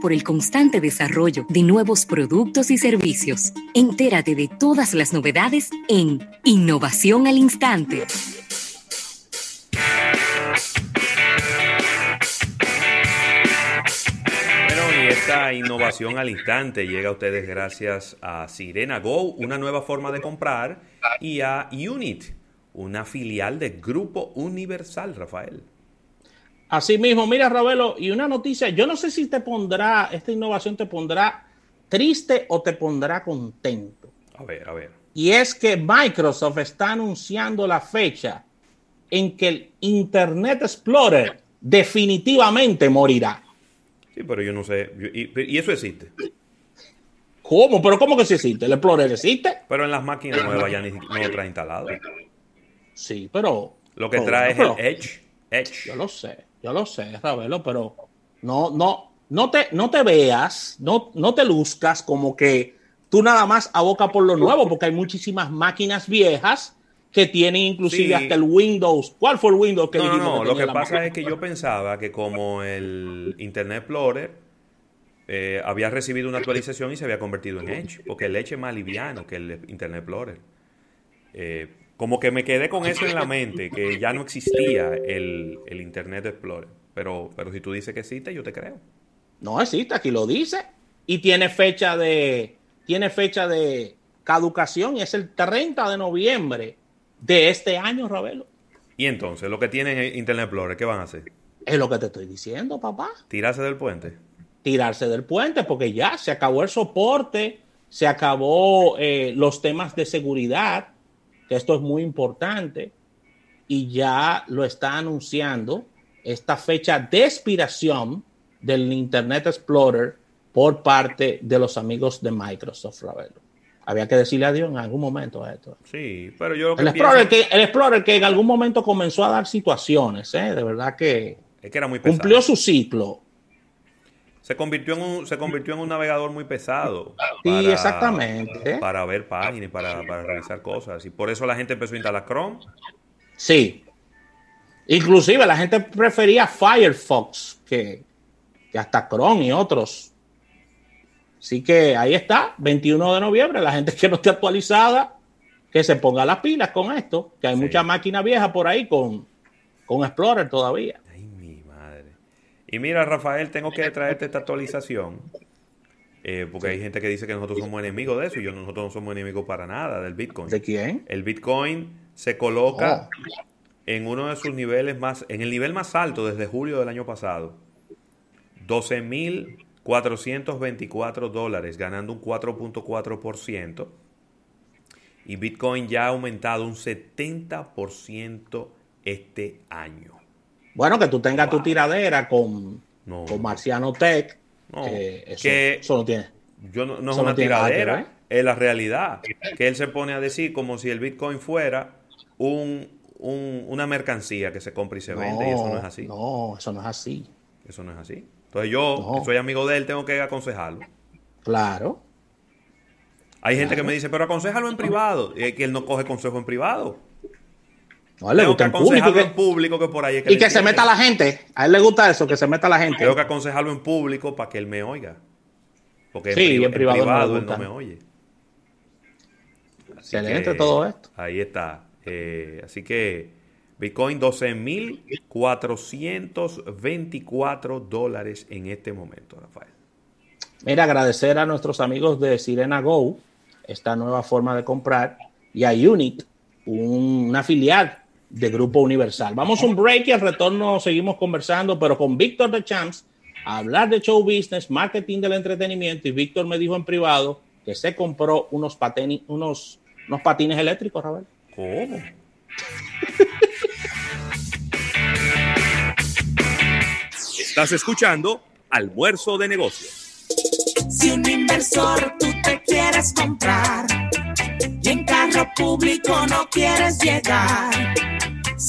por el constante desarrollo de nuevos productos y servicios. Entérate de todas las novedades en Innovación al Instante. Bueno, y esta innovación al instante llega a ustedes gracias a Sirena Go, una nueva forma de comprar, y a Unit, una filial de Grupo Universal, Rafael. Así mismo, mira, Ravelo, y una noticia, yo no sé si te pondrá, esta innovación te pondrá triste o te pondrá contento. A ver, a ver. Y es que Microsoft está anunciando la fecha en que el Internet Explorer definitivamente morirá. Sí, pero yo no sé. ¿Y, eso existe? ¿Cómo? ¿Pero cómo que sí existe? ¿El Explorer existe? Pero en las máquinas nuevas ya ni, no lo trae instalado. Sí, pero... Lo que trae es el Edge. Edge. Yo lo sé. Yo lo sé, Ravelo, pero no, no, no te, no te veas, no, no te luzcas como que tú nada más aboca por lo nuevo, porque hay muchísimas máquinas viejas que tienen inclusive hasta el Windows. ¿Cuál fue el Windows que No, no, lo que pasa es que yo pensaba que como el Internet Explorer eh, había recibido una actualización y se había convertido en Edge, porque el Edge es más liviano que el Internet Explorer. Eh, como que me quedé con eso en la mente, que ya no existía el, Internet Explorer. Pero, pero si tú dices que existe, yo te creo. No existe, aquí lo dice. Y tiene fecha de, tiene fecha de caducación y es el 30 de noviembre de este año, Ravelo. Y entonces, lo que tiene Internet Explorer, ¿qué van a hacer? Es lo que te estoy diciendo, papá. Tirarse del puente. Tirarse del puente, porque ya se acabó el soporte, se acabó eh, los temas de seguridad que esto es muy importante y ya lo está anunciando esta fecha de expiración del Internet Explorer por parte de los amigos de Microsoft, Ravelo. Había que decirle adiós en algún momento a esto. Sí, pero yo el, Explorer que, el Explorer que en algún momento comenzó a dar situaciones, ¿eh? de verdad que, es que era muy cumplió su ciclo se convirtió en un, se convirtió en un navegador muy pesado. sí, exactamente. Para ver páginas para, realizar cosas. Y por eso la gente empezó a instalar Chrome. Sí. Inclusive la gente prefería Firefox que, que hasta Chrome y otros. Así que ahí está, 21 de noviembre. La gente que no esté actualizada, que se ponga las pilas con esto. Que hay mucha máquina vieja por ahí con, con Explorer todavía. Y mira, Rafael, tengo que traerte esta actualización. Eh, porque hay gente que dice que nosotros somos enemigos de eso y yo, nosotros no somos enemigos para nada del Bitcoin. ¿De quién? El Bitcoin se coloca oh. en uno de sus niveles más, en el nivel más alto desde julio del año pasado. 12.424 dólares, ganando un 4.4%. Y Bitcoin ya ha aumentado un 70% este año. Bueno, que tú tengas tu tiradera con, Marciano Tech. eso, no tiene. Yo no, es una tiradera, es la realidad. Que él se pone a decir como si el Bitcoin fuera un, una mercancía que se compra y se vende, y eso no es así. No, eso no es así. Eso no es así. Entonces yo, que soy amigo de él, tengo que aconsejarlo. Claro. Hay gente que me dice, pero aconsejalo en privado. Y es que él no coge consejo en privado. No, a él le gusta público, que, público que por ahí Y que se meta la gente. A él le gusta eso, que se meta la gente. Tengo que aconsejarlo en público para que él me oiga. Porque en, privado, él no me oye. Excelente todo esto. Ahí está. Eh, así que Bitcoin 12.424 dólares en este momento, Rafael. Mira, agradecer a nuestros amigos de Sirena Go esta nueva forma de comprar y a Unit, una filial de Grupo Universal. Vamos a un break y al retorno seguimos conversando, pero con Víctor de Champs, a hablar de show business, marketing del entretenimiento. Y Víctor me dijo en privado que se compró unos, patines, unos, unos patines eléctricos, Rafael. ¿Cómo? Estás escuchando Almuerzo de Negocios. Si un inversor tú te quieres comprar y en carro público no quieres llegar